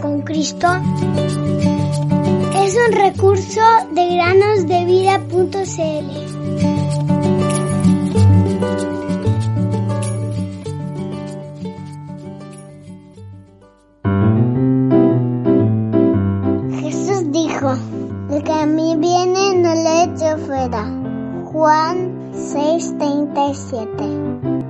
Con Cristo es un recurso de granosdevida.cl. Jesús dijo, el que a mí viene no le echo fuera. Juan 6:37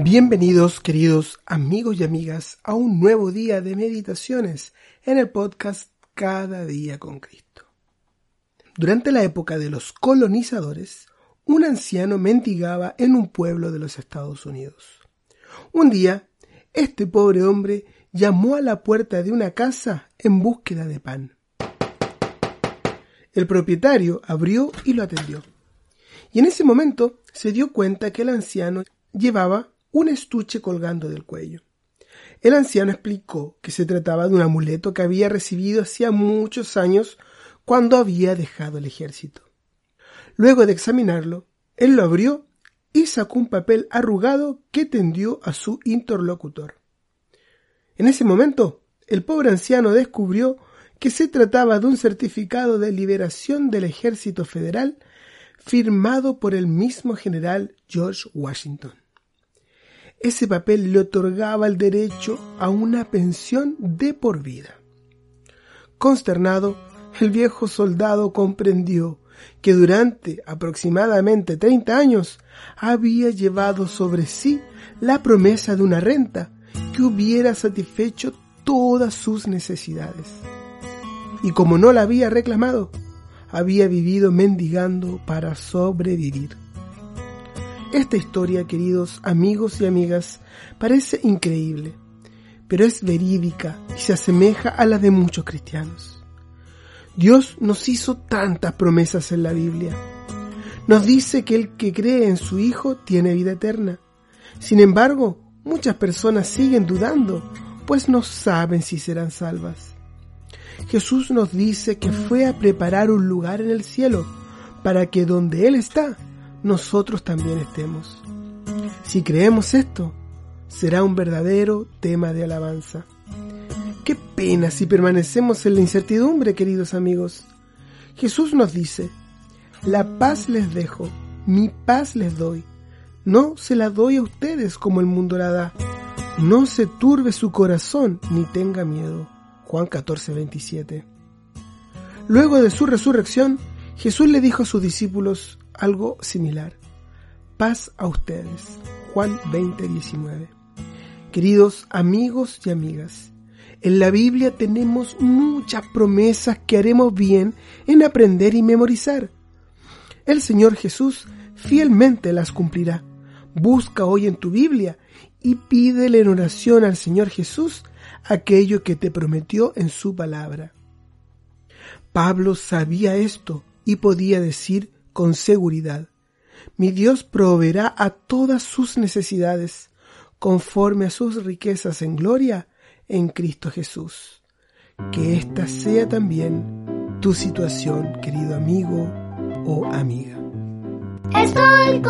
Bienvenidos queridos amigos y amigas a un nuevo día de meditaciones en el podcast Cada día con Cristo. Durante la época de los colonizadores, un anciano mendigaba en un pueblo de los Estados Unidos. Un día, este pobre hombre llamó a la puerta de una casa en búsqueda de pan. El propietario abrió y lo atendió. Y en ese momento se dio cuenta que el anciano llevaba un estuche colgando del cuello. El anciano explicó que se trataba de un amuleto que había recibido hacía muchos años cuando había dejado el ejército. Luego de examinarlo, él lo abrió y sacó un papel arrugado que tendió a su interlocutor. En ese momento, el pobre anciano descubrió que se trataba de un certificado de liberación del ejército federal firmado por el mismo general George Washington. Ese papel le otorgaba el derecho a una pensión de por vida. Consternado, el viejo soldado comprendió que durante aproximadamente 30 años había llevado sobre sí la promesa de una renta que hubiera satisfecho todas sus necesidades. Y como no la había reclamado, había vivido mendigando para sobrevivir. Esta historia, queridos amigos y amigas, parece increíble, pero es verídica y se asemeja a la de muchos cristianos. Dios nos hizo tantas promesas en la Biblia. Nos dice que el que cree en su Hijo tiene vida eterna. Sin embargo, muchas personas siguen dudando, pues no saben si serán salvas. Jesús nos dice que fue a preparar un lugar en el cielo, para que donde Él está, nosotros también estemos. Si creemos esto, será un verdadero tema de alabanza. Qué pena si permanecemos en la incertidumbre, queridos amigos. Jesús nos dice, la paz les dejo, mi paz les doy. No se la doy a ustedes como el mundo la da. No se turbe su corazón ni tenga miedo. Juan 14, 27. Luego de su resurrección, Jesús le dijo a sus discípulos, algo similar. Paz a ustedes. Juan 20, 19. Queridos amigos y amigas, en la Biblia tenemos muchas promesas que haremos bien en aprender y memorizar. El Señor Jesús fielmente las cumplirá. Busca hoy en tu Biblia y pídele en oración al Señor Jesús aquello que te prometió en su palabra. Pablo sabía esto y podía decir con seguridad. Mi Dios proveerá a todas sus necesidades conforme a sus riquezas en gloria en Cristo Jesús. Que esta sea también tu situación, querido amigo o amiga. Estoy